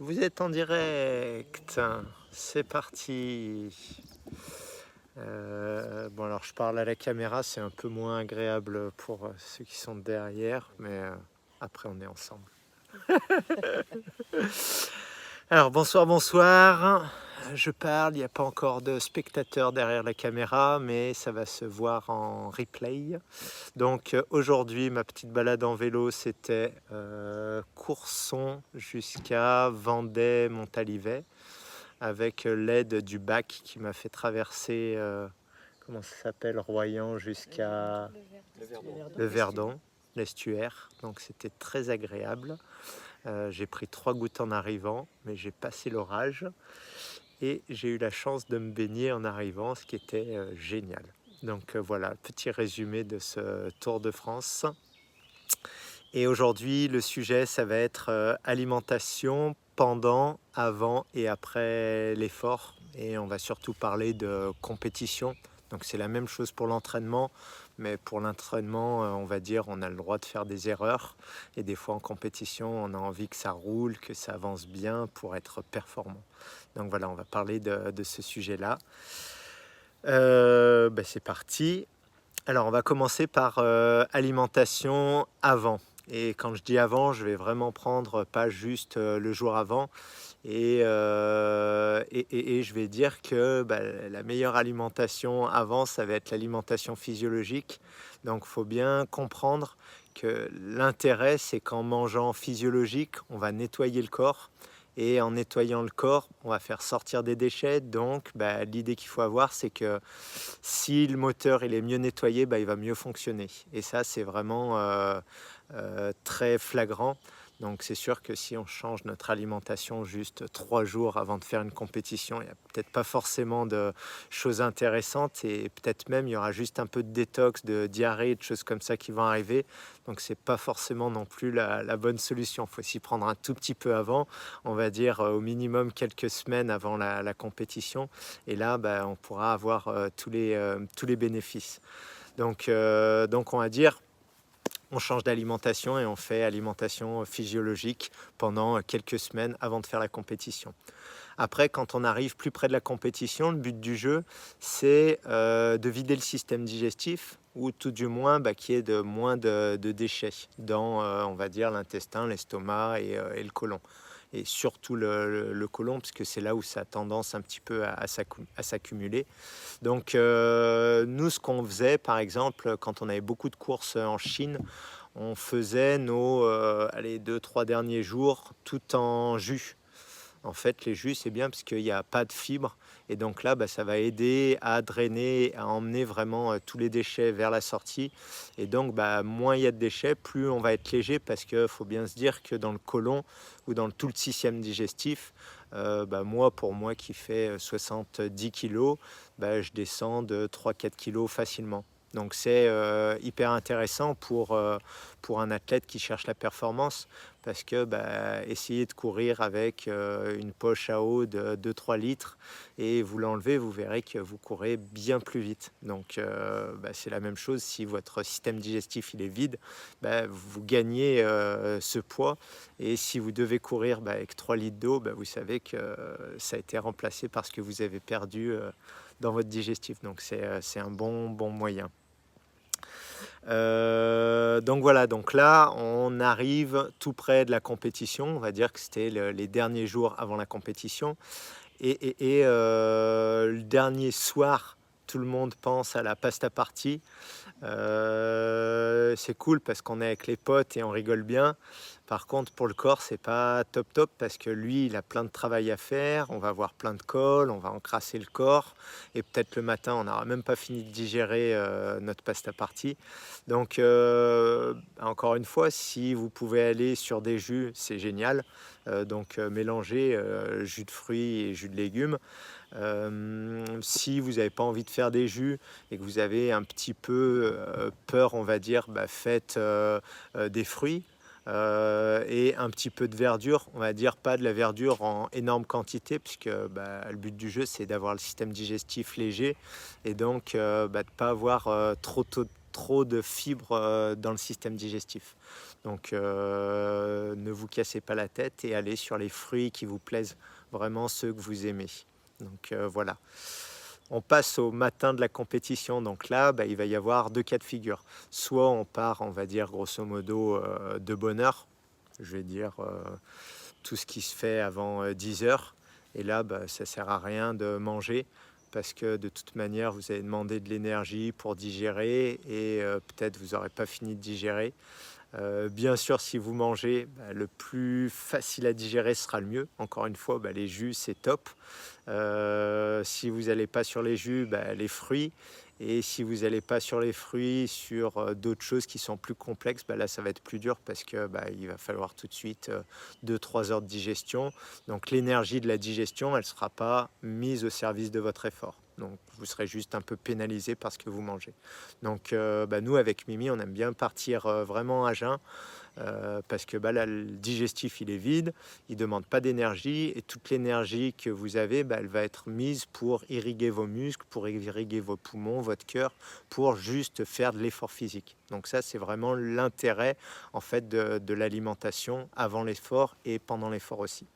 Vous êtes en direct. C'est parti. Euh, bon alors je parle à la caméra, c'est un peu moins agréable pour euh, ceux qui sont derrière, mais euh, après on est ensemble. alors bonsoir, bonsoir je parle, il n'y a pas encore de spectateurs derrière la caméra, mais ça va se voir en replay. Donc euh, aujourd'hui, ma petite balade en vélo, c'était euh, Courson jusqu'à Vendée-Montalivet, avec l'aide du bac qui m'a fait traverser, euh, comment ça s'appelle, Royan jusqu'à le Verdon, l'estuaire. Donc c'était très agréable. j'ai pris trois gouttes en arrivant, mais j'ai passé l'orage et j'ai eu la chance de me baigner en arrivant, ce qui était euh, génial. Donc euh, voilà, petit résumé de ce Tour de France. Et aujourd'hui, le sujet, ça va être euh, alimentation pendant, avant et après l'effort. Et on va surtout parler de compétition. Donc c'est la même chose pour l'entraînement, mais pour l'entraînement, on va dire, on a le droit de faire des erreurs. Et des fois en compétition, on a envie que ça roule, que ça avance bien pour être performant. Donc voilà, on va parler de, ce sujet-là. Euh, ben, c'est parti. Alors on va commencer par euh, alimentation avant. Et quand je dis avant, je vais vraiment prendre pas juste euh, le jour avant. Et, et, je vais dire que ben, la meilleure alimentation avant, ça va être l'alimentation physiologique. Donc il faut bien comprendre que l'intérêt, c'est qu'en mangeant physiologique, on va nettoyer le corps et en nettoyant le corps, on va faire sortir des déchets. Donc, bah, l'idée qu'il faut avoir, c'est que si le moteur il est mieux nettoyé, bah, il va mieux fonctionner. Et ça, c'est vraiment euh, euh, très flagrant. Donc c'est sûr que si on change notre alimentation juste trois jours avant de faire une compétition, il n'y a peut-être pas forcément de choses intéressantes et peut-être même il y aura juste un peu de détox, de diarrhée, de choses comme ça qui vont arriver. Donc c'est pas forcément non plus la, bonne solution. Il faut s'y prendre un tout petit peu avant, on va dire euh, au minimum quelques semaines avant la, compétition. Et là, bah, on pourra avoir euh, tous, les, euh, tous les bénéfices. Donc, donc on va dire on change d'alimentation et on fait alimentation physiologique pendant quelques semaines avant de faire la compétition. Après, quand on arrive plus près de la compétition, le but du jeu, c'est euh, de vider le système digestif ou tout du moins bah, qu'il y ait de moins de, déchets dans, euh, on va dire, l'intestin, l'estomac et, euh, le côlon et surtout le, le, côlon, puisque c'est là où ça a tendance un petit peu à, s'accumuler. Donc euh, nous, ce qu'on faisait, par exemple, quand on avait beaucoup de courses en Chine, on faisait nos euh, allez, deux, trois derniers jours tout en jus. En fait, les jus, c'est bien parce qu'il n'y a pas de fibres. Et donc là, bah, ça va aider à drainer, à emmener vraiment euh, tous les déchets vers la sortie. Et donc, bah, moins il y a de déchets, plus on va être léger parce qu'il faut bien se dire que dans le côlon ou dans tout le système digestif, euh, bah, moi, pour moi qui fait 70 kg, je descends de 3-4 kg facilement. Donc c'est euh, hyper intéressant pour, euh, pour un athlète qui cherche la performance parce que bah, essayer de courir avec euh, une poche à eau de 2-3 litres et vous l'enlevez, vous verrez que vous courez bien plus vite. Donc bah, c'est la même chose si votre système digestif il est vide, bah, vous gagnez ce poids et si vous devez courir avec 3 litres d'eau, vous savez que ça a été remplacé par ce que vous avez perdu dans votre digestif. Donc c'est un bon, bon moyen. Euh, donc voilà, donc là on arrive tout près de la compétition, on va dire que c'était les derniers jours avant la compétition. Et, euh, le dernier soir, tout le monde pense à la pasta party. Euh, c'est cool parce qu'on est avec les potes et on rigole bien. Par contre, pour le corps, c'est pas top top parce que lui, il a plein de travail à faire. On va avoir plein de colle, on va encrasser le corps et peut-être le matin, on n'aura même pas fini de digérer euh, notre pasta partie. Donc, euh, encore une fois, si vous pouvez aller sur des jus, c'est génial. Euh, donc, mélanger jus de fruits et jus de légumes. si vous n'avez pas envie de faire des jus et que vous avez un petit peu peur, on va dire, bah, faites des fruits. Euh, et un petit peu de verdure, on va dire pas de la verdure en énorme quantité, puisque bah, le but du jeu c'est d'avoir le système digestif léger et donc euh, bah, de pas avoir euh, trop, trop de fibres dans le système digestif. Donc ne vous cassez pas la tête et allez sur les fruits qui vous plaisent, vraiment ceux que vous aimez. Donc voilà. On passe au matin de la compétition, donc là, bah, il va y avoir deux cas de figure. Soit on part, on va dire grosso modo, de bonne heure, je vais dire tout ce qui se fait avant 10 heures, et là, bah, ça ne sert à rien de manger parce que de toute manière, vous allez demander de l'énergie pour digérer et euh, peut-être vous n'aurez pas fini de digérer. Euh, bien sûr, si vous mangez, bah, le plus facile à digérer sera le mieux. Encore une fois, bah, les jus, c'est top. Euh, si vous n'allez pas sur les jus, bah, les fruits. Et si vous n'allez pas sur les fruits, sur euh, d'autres choses qui sont plus complexes, là, ça va être plus dur parce que il va falloir tout de suite 2-3 heures de digestion. Donc l'énergie de la digestion, elle ne sera pas mise au service de votre effort. Donc vous serez juste un peu pénalisé parce que vous mangez. Donc euh, bah, nous avec Mimi, on aime bien partir euh, vraiment à jeun. Euh, parce que bah, le digestif il est vide, il ne demande pas d'énergie et toute l'énergie que vous avez, bah, elle va être mise pour irriguer vos muscles, pour irriguer vos poumons, votre cœur, pour juste faire de l'effort physique. Donc ça c'est vraiment l'intérêt en fait de l'alimentation avant l'effort et pendant l'effort aussi.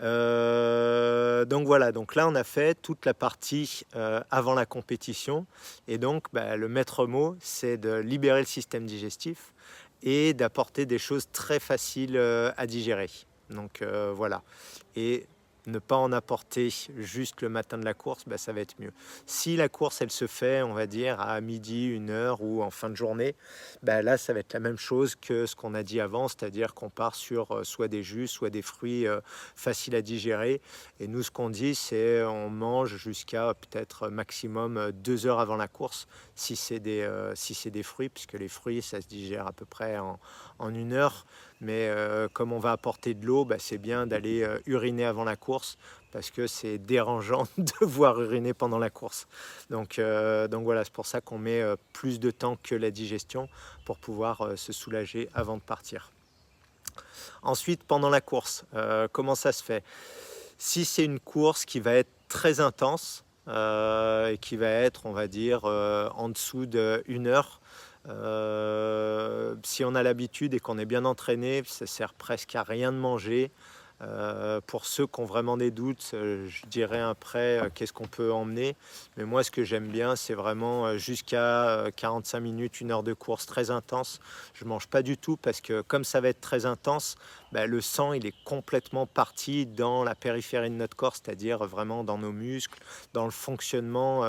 Euh, donc voilà, donc là on a fait toute la partie euh, avant la compétition et donc bah, le maître mot c'est de libérer le système digestif et d'apporter des choses très faciles euh, à digérer. Donc voilà. Et ne pas en apporter juste le matin de la course, bah, ça va être mieux. Si la course, elle se fait, on va dire, à midi, une heure ou en fin de journée, bah, là, ça va être la même chose que ce qu'on a dit avant, c'est-à-dire qu'on part sur euh, soit des jus, soit des fruits euh, faciles à digérer. Et nous, ce qu'on dit, c'est on mange jusqu'à peut-être maximum euh, deux heures avant la course, si c'est des, des fruits, puisque les fruits, ça se digère à peu près en, en une heure. Mais euh, comme on va apporter de l'eau, bah, c'est bien d'aller euh, uriner avant la course parce que c'est dérangeant de voir uriner pendant la course. Donc, euh, donc voilà, c'est pour ça qu'on met plus de temps que la digestion pour pouvoir se soulager avant de partir. Ensuite, pendant la course, comment ça se fait? Si c'est une course qui va être très intense et qui va être, on va dire, en dessous d'une heure, euh, si on a l'habitude et qu'on est bien entraîné, ça sert presque à rien de manger. Euh, pour ceux qui ont vraiment des doutes, euh, je dirais après euh, qu'est-ce qu'on peut emmener. Mais moi, ce que j'aime bien, c'est vraiment jusqu'à 45 minutes, une heure de course très intense. Je mange pas du tout parce que comme ça va être très intense, bah, le sang il est complètement parti dans la périphérie de notre corps, c'est-à-dire vraiment dans nos muscles, dans le fonctionnement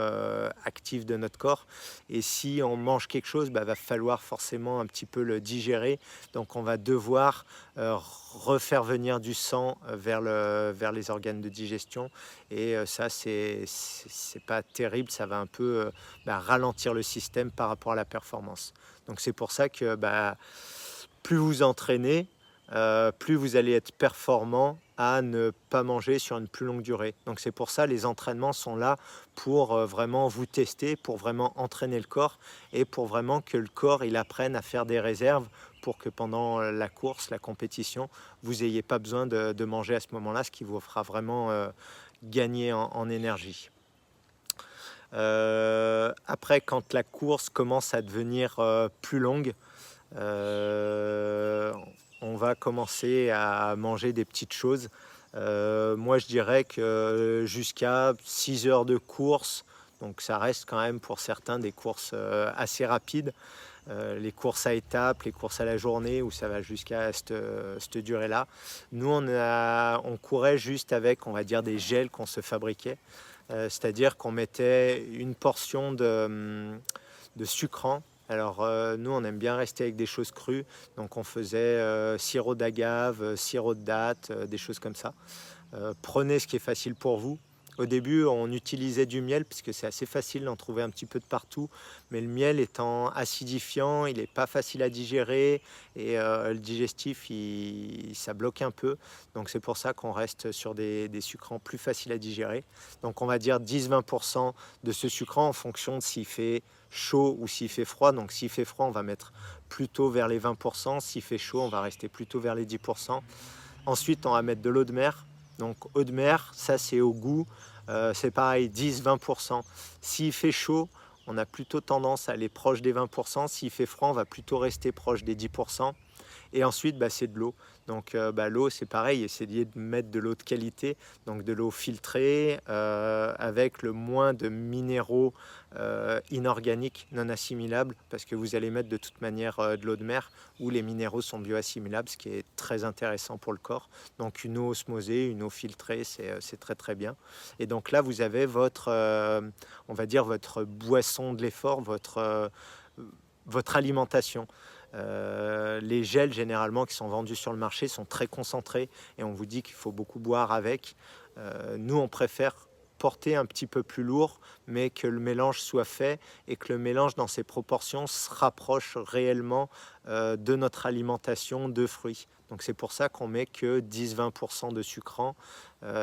actif de notre corps. Et si on mange quelque chose, bah, va falloir forcément un petit peu le digérer. Donc on va devoir refaire venir du sang euh, vers, le, vers les organes de digestion. Et euh, ça, c'est pas terrible, ça va un peu euh, bah, ralentir le système par rapport à la performance. Donc c'est pour ça que bah, plus vous entraînez, plus vous allez être performant à ne pas manger sur une plus longue durée. Donc c'est pour ça les entraînements sont là pour vraiment vous tester, pour vraiment entraîner le corps et pour vraiment que le corps il apprenne à faire des réserves pour que pendant la course, la compétition, vous n'ayez pas besoin de, manger à ce moment-là, ce qui vous fera vraiment euh, gagner en, énergie. Euh, après, quand la course commence à devenir euh, plus longue, on va commencer à manger des petites choses. moi, je dirais que jusqu'à 6 heures de course, donc ça reste quand même pour certains des courses assez rapides. Euh, les courses à étapes, les courses à la journée, où ça va jusqu'à cette, durée-là. Nous, on, courait juste avec, on va dire, des gels qu'on se fabriquait. Euh, c'est-à-dire qu'on mettait une portion de, hum, de sucrant. Alors euh, nous, on aime bien rester avec des choses crues. Donc on faisait sirop d'agave, sirop de date, des choses comme ça. prenez ce qui est facile pour vous. Au début, on utilisait du miel puisque c'est assez facile d'en trouver un petit peu de partout. Mais le miel étant acidifiant, il n'est pas facile à digérer et euh, le digestif, ça bloque un peu. Donc c'est pour ça qu'on reste sur des, sucrants plus faciles à digérer. Donc on va dire 10-20% de ce sucrant en fonction de s'il fait chaud ou s'il fait froid. Donc s'il fait froid, on va mettre plutôt vers les 20%. S'il fait chaud, on va rester plutôt vers les 10%. Ensuite, on va mettre de l'eau de mer donc eau de mer, ça c'est au goût, euh, c'est pareil, 10-20%. S'il fait chaud, on a plutôt tendance à aller proche des 20%. S'il fait froid, on va plutôt rester proche des 10%. Et ensuite, bah, c'est de l'eau. Donc euh, bah, l'eau, c'est pareil, essayer de mettre de l'eau de qualité, donc de l'eau filtrée, euh, avec le moins de minéraux euh, inorganiques non assimilables, parce que vous allez mettre de toute manière de l'eau de mer, où les minéraux sont bioassimilables, ce qui est très intéressant pour le corps. Donc une eau osmosée, une eau filtrée, c'est très très bien. Et donc là, vous avez votre, on va dire, votre boisson de l'effort, votre, votre alimentation. Euh, les gels généralement qui sont vendus sur le marché sont très concentrés et on vous dit qu'il faut beaucoup boire avec. Euh, nous, on préfère porter un petit peu plus lourd, mais que le mélange soit fait et que le mélange dans ses proportions se rapproche réellement euh, de notre alimentation de fruits. Donc c'est pour ça qu'on met que 10-20% de sucrant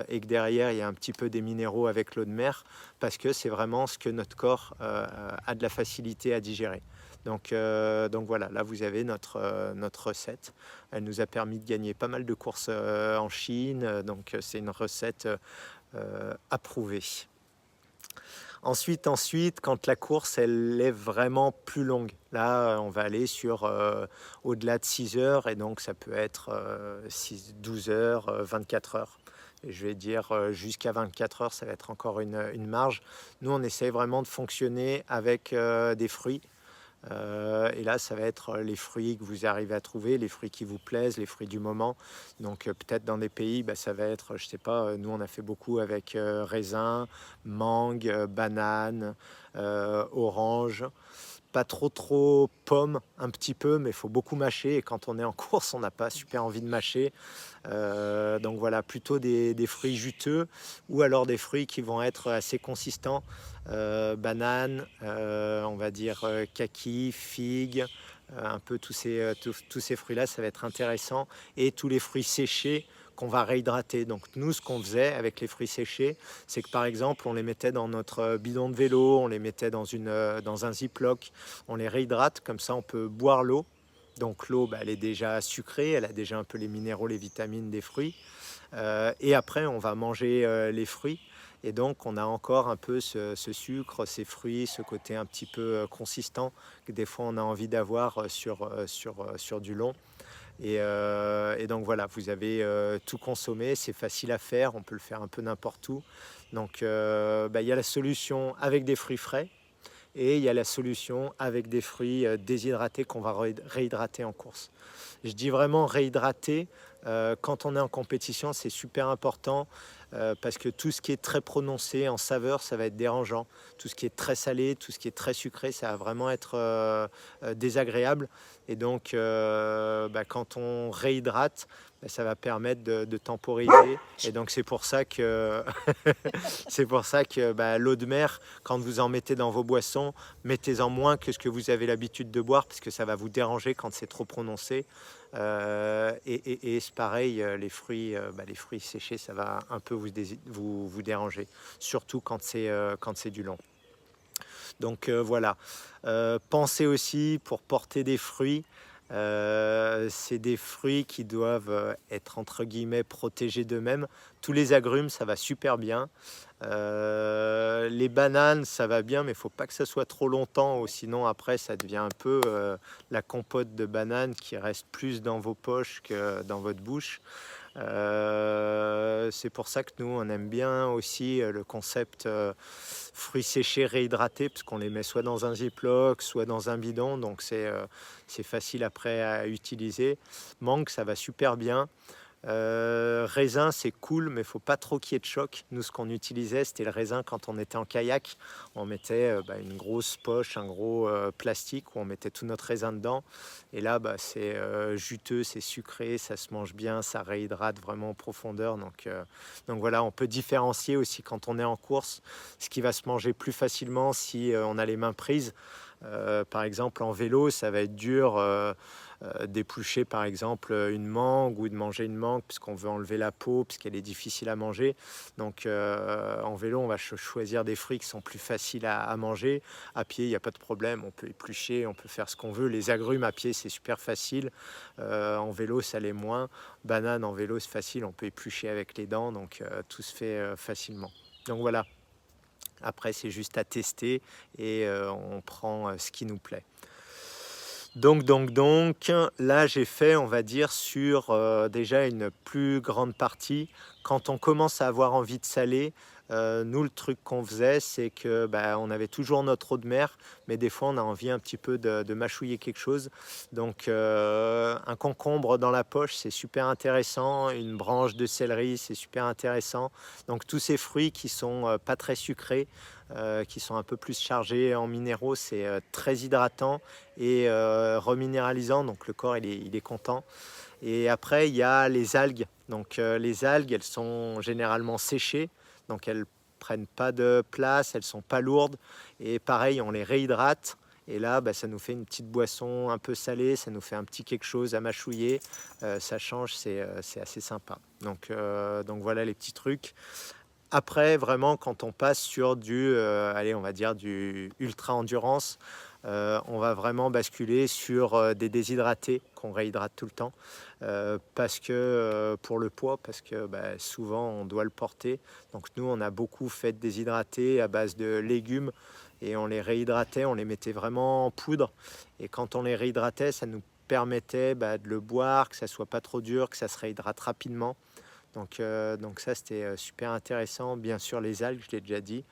et que derrière il y a un petit peu des minéraux avec l'eau de mer, parce que c'est vraiment ce que notre corps a de la facilité à digérer. Donc, euh, donc voilà, là vous avez notre, euh, notre recette. Elle nous a permis de gagner pas mal de courses euh, en Chine, donc c'est une recette approuvée. Ensuite, ensuite, quand la course elle est vraiment plus longue, là on va aller sur au-delà de 6 heures et donc ça peut être 6, 12 heures, 24 heures. Et je vais dire jusqu'à 24 heures, ça va être encore une, une, marge. Nous, on essaye vraiment de fonctionner avec des fruits. Euh, et là, ça va être les fruits que vous arrivez à trouver, les fruits qui vous plaisent, les fruits du moment. Donc euh, peut-être dans des pays, bah, ça va être, je sais pas, euh, nous on a fait beaucoup avec raisin, mangue, banane, orange pas trop trop pomme, un petit peu, mais il faut beaucoup mâcher. Et quand on est en course, on n'a pas super envie de mâcher. Euh, donc voilà, plutôt des, fruits juteux ou alors des fruits qui vont être assez consistants. Euh, banane, euh, on va dire kaki, figue, un peu tous ces, tous ces fruits-là, ça va être intéressant. Et tous les fruits séchés qu'on va réhydrater. Donc nous, ce qu'on faisait avec les fruits séchés, c'est que par exemple, on les mettait dans notre bidon de vélo, on les mettait dans, une, euh, dans un ziploc, on les réhydrate, comme ça on peut boire l'eau. Donc l'eau, bah, elle est déjà sucrée, elle a déjà un peu les minéraux, les vitamines des fruits. Euh, et après, on va manger euh, les fruits. Et donc, on a encore un peu ce, sucre, ces fruits, ce côté un petit peu consistant que des fois on a envie d'avoir sur, sur, sur du long. Euh, et, donc voilà, vous avez euh, tout consommé, c'est facile à faire, on peut le faire un peu n'importe où. Donc euh, bah, il y a la solution avec des fruits frais et il y a la solution avec des fruits déshydratés qu'on va réhydrater en course. Je dis vraiment réhydrater quand on est en compétition, c'est super important parce que tout ce qui est très prononcé en saveur, ça va être dérangeant. Tout ce qui est très salé, tout ce qui est très sucré, ça va vraiment être désagréable. Et donc, euh, bah, quand on réhydrate, bah, ça va permettre de, temporiser. Et donc, c'est pour ça que, c'est pour ça que bah, l'eau de mer, quand vous en mettez dans vos boissons, mettez-en moins que ce que vous avez l'habitude de boire, parce que ça va vous déranger quand c'est trop prononcé. Euh, et, c'est pareil, euh, les fruits, les fruits séchés, ça va un peu vous, vous, déranger, surtout quand c'est du long. Donc euh, voilà, euh, pensez aussi pour porter des fruits. Euh, c'est des fruits qui doivent être entre guillemets protégés d'eux-mêmes. Tous les agrumes, ça va super bien. les bananes, ça va bien, mais il faut pas que ça soit trop longtemps, sinon après ça devient un peu la compote de banane qui reste plus dans vos poches que dans votre bouche. Euh, c'est pour ça que nous, on aime bien aussi euh, le concept euh, fruits séchés réhydratés, parce qu'on les met soit dans un ziploc, soit dans un bidon, donc c'est facile après à utiliser. Mangue, ça va super bien. Euh, raisin, c'est cool, mais faut pas trop qu'il y ait de choc. Nous, ce qu'on utilisait, c'était le raisin quand on était en kayak. On mettait euh, bah, une grosse poche, un gros euh, plastique où on mettait tout notre raisin dedans. Et là, bah, c'est juteux, c'est sucré, ça se mange bien, ça réhydrate vraiment en profondeur. Donc, donc voilà, on peut différencier aussi quand on est en course ce qui va se manger plus facilement si on a les mains prises. Par exemple, en vélo, ça va être dur euh, d'éplucher par exemple une mangue ou de manger une mangue puisqu'on veut enlever la peau, puisqu'elle est difficile à manger. Donc euh, en vélo, on va choisir des fruits qui sont plus faciles à, manger. À pied, il n'y a pas de problème, on peut éplucher, on peut faire ce qu'on veut. Les agrumes à pied, c'est super facile. Euh, en vélo, ça l'est moins. Banane en vélo, c'est facile, on peut éplucher avec les dents, donc tout se fait facilement. Donc voilà, Après, c'est juste à tester et on prend ce qui nous plaît. Donc, donc, donc, là, j'ai fait, on va dire, sur déjà une plus grande partie. Quand on commence à avoir envie de saler, euh, nous, le truc qu'on faisait, c'est que bah, on avait toujours notre eau de mer, mais des fois, on a envie un petit peu de, mâchouiller quelque chose. Donc, euh, un concombre dans la poche, c'est super intéressant. Une branche de céleri, c'est super intéressant. Donc, tous ces fruits qui sont euh, pas très sucrés, qui sont un peu plus chargés en minéraux, c'est très hydratant et reminéralisant. Donc, le corps, il est, il est content. Et après, il y a les algues. Donc, les algues, elles sont généralement séchées donc elles prennent pas de place, elles sont pas lourdes. Et pareil, on les réhydrate. Et là, bah, ça nous fait une petite boisson un peu salée, ça nous fait un petit quelque chose à mâchouiller. Euh, ça change, c'est euh, assez sympa. Donc, euh, donc voilà les petits trucs. Après, vraiment, quand on passe sur du, allez, on va dire du ultra endurance, euh, on va vraiment basculer sur euh, des déshydratés qu'on réhydrate tout le temps euh, parce que pour le poids parce que bah, souvent on doit le porter. Donc nous on a beaucoup fait déshydrater à base de légumes et on les réhydratait on les mettait vraiment en poudre. Et quand on les réhydratait ça nous permettait bah, de le boire que ça soit pas trop dur que ça se réhydrate rapidement donc, donc ça c'était super intéressant bien sûr les algues je l'ai déjà dit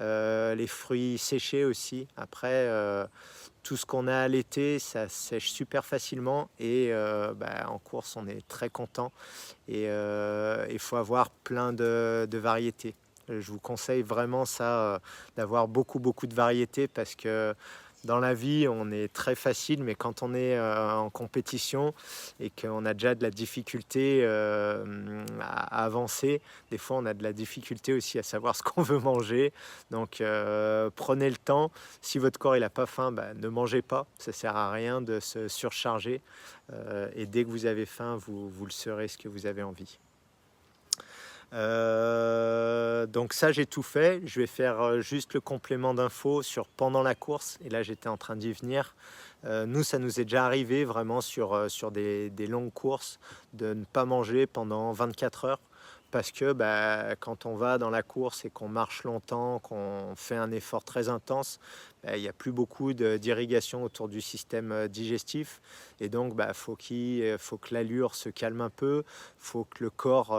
euh, les fruits séchés aussi. Après, euh, tout ce qu'on a à l'été, ça sèche super facilement et euh, bah, en course, on est très content. Et il faut avoir plein de, de, variétés. Je vous conseille vraiment ça, d'avoir beaucoup beaucoup de variétés parce que dans la vie, on est très facile, mais quand on est euh, en compétition et qu'on a déjà de la difficulté euh, à, avancer, des fois on a de la difficulté aussi à savoir ce qu'on veut manger. Donc euh, prenez le temps. Si votre corps n'a pas faim, bah, ne mangez pas. Ça sert à rien de se surcharger. et dès que vous avez faim, vous, vous le serez ce que vous avez envie. Euh, donc ça j'ai tout fait. Je vais faire euh, juste le complément d'infos sur pendant la course. Et là j'étais en train d'y venir. Euh, nous ça nous est déjà arrivé vraiment sur, sur des, longues courses de ne pas manger pendant 24 heures. Parce que bah, quand on va dans la course et qu'on marche longtemps, qu'on fait un effort très intense, bah, il n'y a plus beaucoup d'irrigation autour du système digestif. Et donc, il bah, faut, faut que l'allure se calme un peu, faut que le corps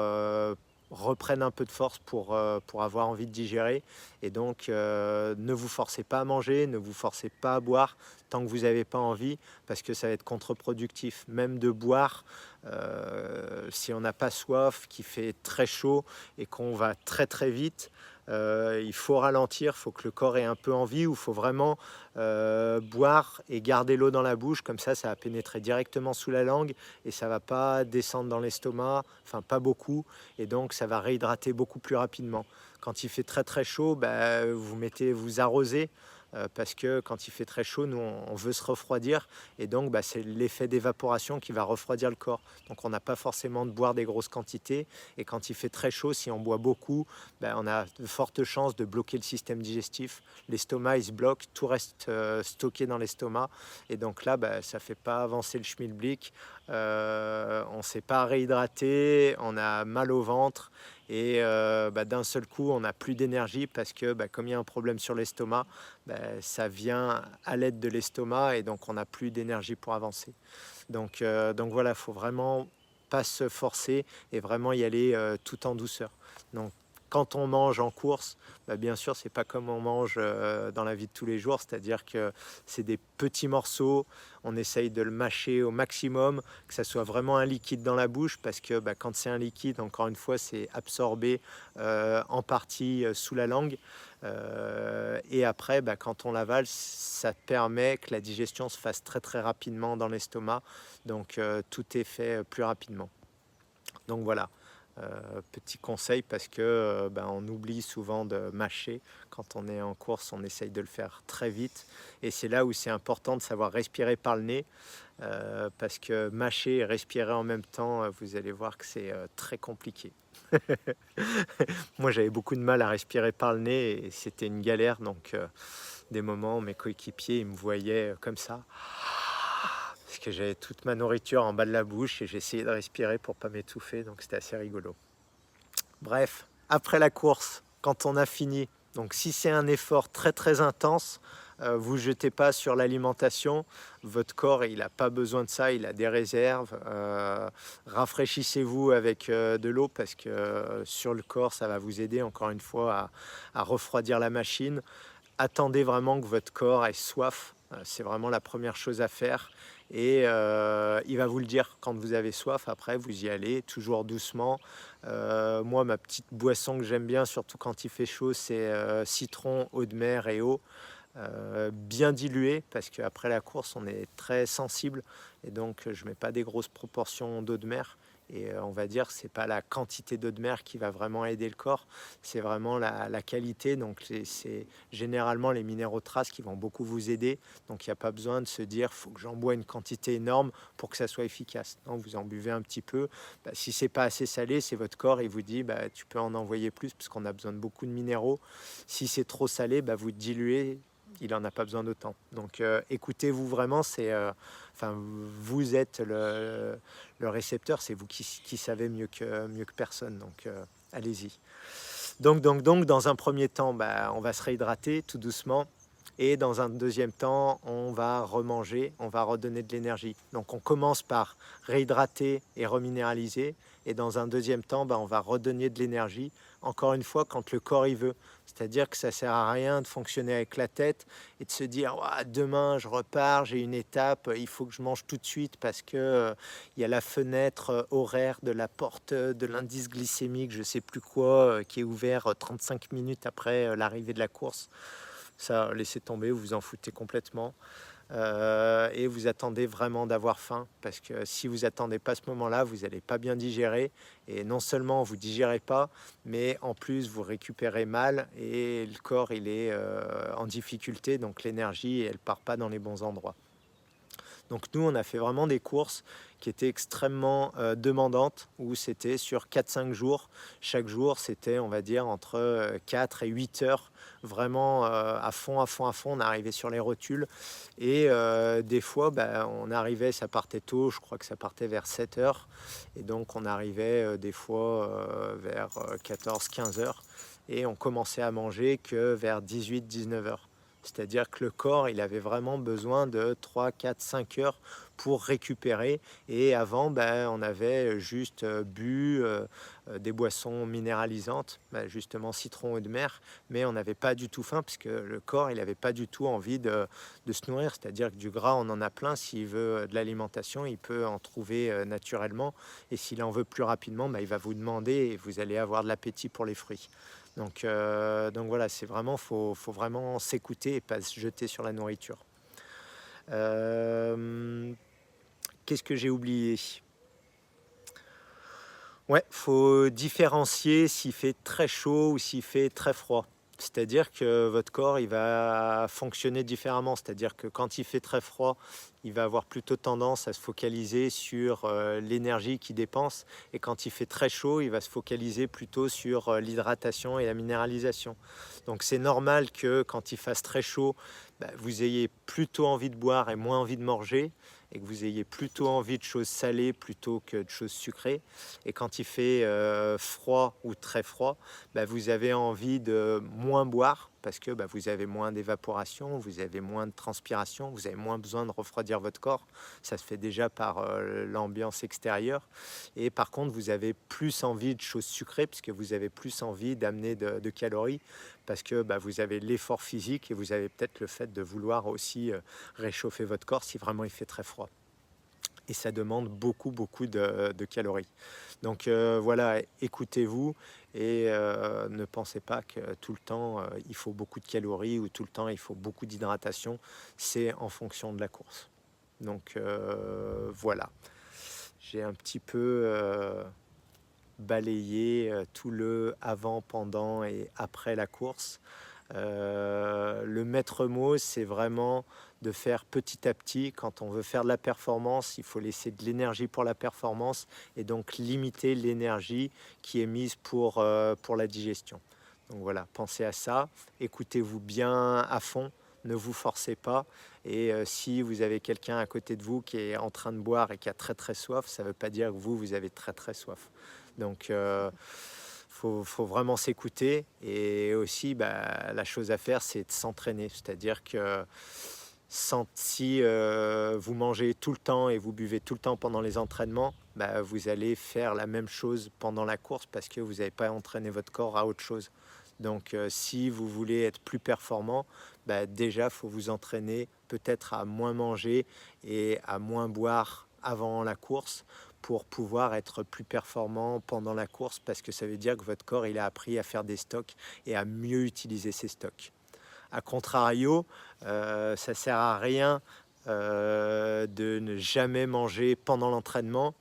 reprennent un peu de force pour, euh, pour avoir envie de digérer. Et donc, euh, ne vous forcez pas à manger, ne vous forcez pas à boire tant que vous n'avez pas envie, parce que ça va être contre-productif. Même de boire, euh, si on n'a pas soif, qui fait très chaud et qu'on va très très vite, euh, il faut ralentir, il faut que le corps ait un peu envie, ou il faut vraiment euh, boire et garder l'eau dans la bouche, comme ça, ça va pénétrer directement sous la langue et ça va pas descendre dans l'estomac, enfin pas beaucoup, et donc ça va réhydrater beaucoup plus rapidement. Quand il fait très très chaud, bah, vous mettez, vous arrosez parce que quand il fait très chaud, nous, on, veut se refroidir. Et donc, bah, c'est l'effet d'évaporation qui va refroidir le corps. Donc, on n'a pas forcément de boire des grosses quantités. Et quand il fait très chaud, si on boit beaucoup, bah, on a de fortes chances de bloquer le système digestif. L'estomac, il se bloque, tout reste euh, stocké dans l'estomac. Et donc là, bah, ça fait pas avancer le schmilblick. Euh, on ne s'est pas réhydraté, on a mal au ventre et euh, bah, d'un seul coup on n'a plus d'énergie parce que bah, comme il y a un problème sur l'estomac, bah, ça vient à l'aide de l'estomac et donc on n'a plus d'énergie pour avancer. Donc, euh, donc voilà, il faut vraiment pas se forcer et vraiment y aller tout en douceur. Donc quand on mange en course, bah, bien sûr, c'est pas comme on mange euh, dans la vie de tous les jours, c'est-à-dire que c'est des petits morceaux, on essaye de le mâcher au maximum, que ça soit vraiment un liquide dans la bouche, parce que bah, quand c'est un liquide, encore une fois, c'est absorbé euh, en partie euh, sous la langue. et après, bah, quand on l'avale, ça permet que la digestion se fasse très très rapidement dans l'estomac, donc tout est fait plus rapidement. Donc voilà. Euh, petit conseil parce que euh, ben, on oublie souvent de mâcher. Quand on est en course on essaye de le faire très vite. Et c'est là où c'est important de savoir respirer par le nez euh, parce que mâcher et respirer en même temps vous allez voir que c'est très compliqué. Moi j'avais beaucoup de mal à respirer par le nez et c'était une galère. Donc des moments mes coéquipiers ils me voyaient comme ça que j'avais toute ma nourriture en bas de la bouche et j'essayais de respirer pour pas m'étouffer, donc c'était assez rigolo. Bref, après la course, quand on a fini, Donc si c'est un effort très très intense, euh, vous jetez pas sur l'alimentation. Votre corps, il n'a pas besoin de ça, il a des réserves. Euh, rafraîchissez-vous avec euh, de l'eau parce que sur le corps, ça va vous aider encore une fois à, refroidir la machine. Attendez vraiment que votre corps ait soif. C'est vraiment la première chose à faire. Et il va vous le dire quand vous avez soif. Après, vous y allez toujours doucement. moi, ma petite boisson que j'aime bien, surtout quand il fait chaud, c'est citron, eau de mer et eau. Euh, bien dilué parce qu'après la course on est très sensible et donc je mets pas des grosses proportions d'eau de mer et euh, on va dire c'est pas la quantité d'eau de mer qui va vraiment aider le corps c'est vraiment la, qualité. Donc c'est généralement les minéraux traces qui vont beaucoup vous aider. Donc il n'y a pas besoin de se dire faut que j'en bois une quantité énorme pour que ça soit efficace. Non vous en buvez un petit peu. Bah, si c'est pas assez salé c'est votre corps il vous dit bah, tu peux en envoyer plus parce qu'on a besoin de beaucoup de minéraux. Si c'est trop salé bah, vous diluez il n'en a pas besoin d'autant. Donc euh, écoutez-vous vraiment, c'est, euh, enfin, vous êtes le, récepteur, c'est vous qui, savez mieux que, mieux que personne. Donc euh, allez-y. Donc, donc, donc, dans un premier temps, bah, on va se réhydrater tout doucement. Et dans un deuxième temps, on va remanger, on va redonner de l'énergie. Donc on commence par réhydrater et reminéraliser. Et dans un deuxième temps, bah, on va redonner de l'énergie, encore une fois, quand le corps y veut. C'est-à-dire que ça sert à rien de fonctionner avec la tête et de se dire demain je repars, j'ai une étape, il faut que je mange tout de suite parce que euh, il y a la fenêtre euh, horaire de la porte de l'indice glycémique, je sais plus quoi, euh, qui est ouvert 35 minutes après l'arrivée de la course. Ça, laissez tomber, vous vous en foutez complètement. Euh, et vous attendez vraiment d'avoir faim parce que si vous attendez pas ce moment-là, vous n'allez pas bien digérer et non seulement vous digérez pas, mais en plus vous récupérez mal et le corps il est euh, en difficulté donc l'énergie elle part pas dans les bons endroits. Donc nous, on a fait vraiment des courses qui étaient extrêmement euh, demandantes, où c'était sur 4-5 jours. Chaque jour, c'était, on va dire, entre 4 euh, et 8 heures, vraiment euh, à fond, à fond, à fond. On arrivait sur les rotules. Et des fois, bah, on arrivait, ça partait tôt, je crois que ça partait vers 7 heures. Et donc, on arrivait des fois vers 14-15 heures. Et on commençait à manger que vers 18-19 heures. C'est-à-dire que le corps, il avait vraiment besoin de 3, 4, 5 heures pour récupérer. Et avant, ben, on avait juste euh, bu euh, euh, des boissons minéralisantes, ben, justement citron et de mer, mais on n'avait pas du tout faim parce que le corps, il n'avait pas du tout envie de, se nourrir. C'est-à-dire que du gras, on en a plein. S'il veut de l'alimentation, il peut en trouver naturellement. Et s'il en veut plus rapidement, ben, il va vous demander et vous allez avoir de l'appétit pour les fruits. Donc, euh, donc voilà, c'est vraiment, faut, faut vraiment s'écouter et pas se jeter sur la nourriture. Euh, qu'est-ce que j'ai oublié? Ouais, faut différencier s'il fait très chaud ou s'il fait très froid. C'est-à-dire que votre corps, il va fonctionner différemment. C'est-à-dire que quand il fait très froid, il va avoir plutôt tendance à se focaliser sur euh, l'énergie qu'il dépense. Et quand il fait très chaud, il va se focaliser plutôt sur euh, l'hydratation et la minéralisation. Donc c'est normal que quand il fasse très chaud, bah, vous ayez plutôt envie de boire et moins envie de manger et que vous ayez plutôt envie de choses salées plutôt que de choses sucrées. Et quand il fait euh, froid ou très froid, bah, vous avez envie de moins boire parce que bah, vous avez moins d'évaporation, vous avez moins de transpiration, vous avez moins besoin de refroidir votre corps. Ça se fait déjà par euh, l'ambiance extérieure. Et par contre, vous avez plus envie de choses sucrées puisque vous avez plus envie d'amener de, calories parce que bah, vous avez l'effort physique et vous avez peut-être le fait de vouloir aussi euh, réchauffer votre corps si vraiment il fait très froid et ça demande beaucoup, beaucoup de, calories. Donc euh, voilà, écoutez-vous et euh, ne pensez pas que tout le temps euh, il faut beaucoup de calories ou tout le temps il faut beaucoup d'hydratation. C'est en fonction de la course. Donc voilà, j'ai un petit peu balayé tout le avant, pendant et après la course. Le maître mot, c'est vraiment de faire petit à petit. Quand on veut faire de la performance, il faut laisser de l'énergie pour la performance et donc limiter l'énergie qui est mise pour, euh, pour la digestion. Donc voilà, pensez à ça, écoutez-vous bien à fond, ne vous forcez pas. Et euh, si vous avez quelqu'un à côté de vous qui est en train de boire et qui a très très soif, ça ne veut pas dire que vous, vous avez très très soif. Donc... Faut, faut vraiment s'écouter. Et aussi, bah, la chose à faire, c'est de s'entraîner. C'est-à-dire que si euh, vous mangez tout le temps et vous buvez tout le temps pendant les entraînements, bah, vous allez faire la même chose pendant la course parce que vous n'avez pas entraîné votre corps à autre chose. Donc euh, si vous voulez être plus performant, bah, déjà, faut vous entraîner peut-être à moins manger et à moins boire avant la course pour pouvoir être plus performant pendant la course parce que ça veut dire que votre corps il a appris à faire des stocks et à mieux utiliser ses stocks. A contrario, euh, ça sert à rien euh, de ne jamais manger pendant l'entraînement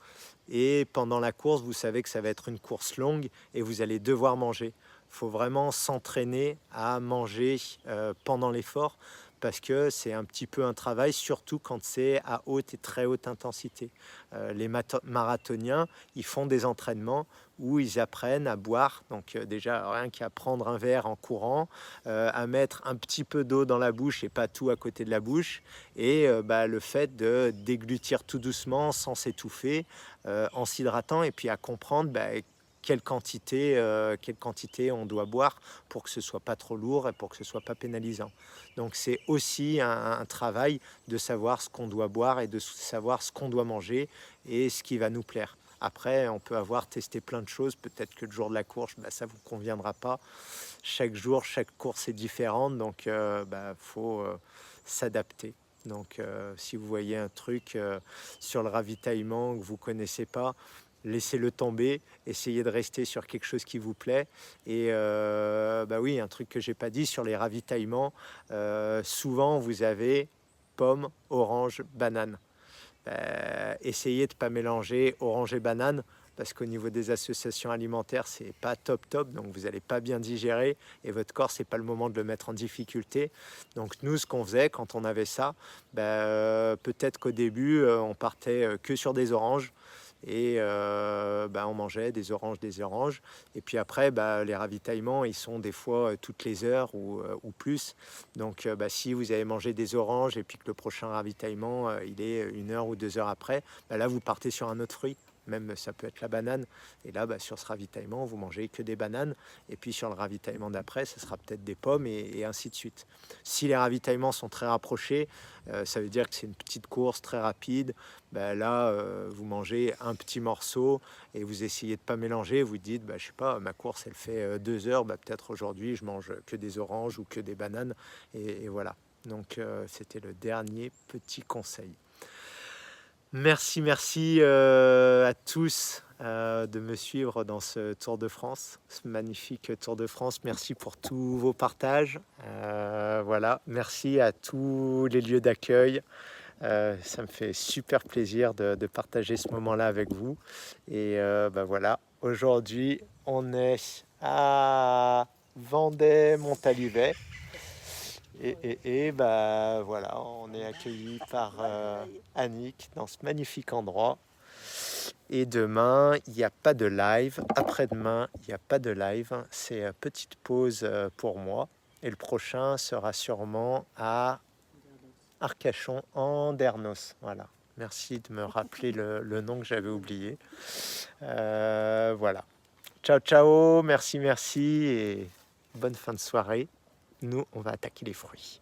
et pendant la course, vous savez que ça va être une course longue et vous allez devoir manger. Il faut vraiment s'entraîner à manger euh, pendant l'effort parce que c'est un petit peu un travail, surtout quand c'est à haute et très haute intensité. Euh, les marathoniens, ils font des entraînements où ils apprennent à boire, donc euh, déjà rien qu'à prendre un verre en courant, euh, à mettre un petit peu d'eau dans la bouche et pas tout à côté de la bouche, et bah, le fait de déglutir tout doucement sans s'étouffer, en s'hydratant, et puis à comprendre bah, quelle quantité, euh, quelle quantité on doit boire pour que ce soit pas trop lourd et pour que ce soit pas pénalisant. Donc c'est aussi un, travail de savoir ce qu'on doit boire et de savoir ce qu'on doit manger et ce qui va nous plaire. Après, on peut avoir testé plein de choses. Peut-être que le jour de la course, bah, ça vous conviendra pas. Chaque jour, chaque course est différente, donc il euh, bah, faut euh, s'adapter. Donc, si vous voyez un truc sur le ravitaillement que vous connaissez pas, laissez-le tomber, essayez de rester sur quelque chose qui vous plaît. Et euh, bah oui, un truc que j'ai pas dit sur les ravitaillements, euh, souvent vous avez pomme, orange, banane. Bah, essayez de pas mélanger orange et banane parce qu'au niveau des associations alimentaires, c'est pas top top, donc vous n'allez pas bien digérer et votre corps, c'est pas le moment de le mettre en difficulté. Donc nous, ce qu'on faisait quand on avait ça, bah, euh, peut-être qu'au début, on partait que sur des oranges, et euh, bah, on mangeait des oranges, des oranges. Et puis après, bah, les ravitaillements, ils sont des fois euh, toutes les heures ou, euh, plus. Donc bah, si vous avez mangé des oranges et puis que le prochain ravitaillement, il est une heure ou deux heures après, là, vous partez sur un autre fruit même ça peut être la banane. Et là, bah, sur ce ravitaillement, vous mangez que des bananes. Et puis sur le ravitaillement d'après, ce sera peut-être des pommes et, ainsi de suite. Si les ravitaillements sont très rapprochés, euh, ça veut dire que c'est une petite course très rapide. Bah, là, euh, vous mangez un petit morceau et vous essayez de pas mélanger. Vous dites, bah, je sais pas, ma course, elle fait euh, deux heures. Bah, peut-être aujourd'hui, je mange que des oranges ou que des bananes. et voilà. Donc, c'était le dernier petit conseil. Merci, merci euh, à tous euh, de me suivre dans ce Tour de France, ce magnifique Tour de France. Merci pour tous vos partages. Euh, voilà, merci à tous les lieux d'accueil. ça me fait super plaisir de, partager ce moment-là avec vous. Et ben voilà, aujourd'hui, on est à Vendée-Montalivet. Et, et, bah, voilà, on est accueilli par euh, Annick dans ce magnifique endroit. Et demain, il n'y a pas de live. Après-demain, il n'y a pas de live. C'est une petite pause euh, pour moi. Et le prochain sera sûrement à Arcachon, en Dernos. Voilà. Merci de me rappeler le, nom que j'avais oublié. Euh, voilà. Ciao, ciao. Merci, merci. Et bonne fin de soirée nous, on va attaquer les fruits.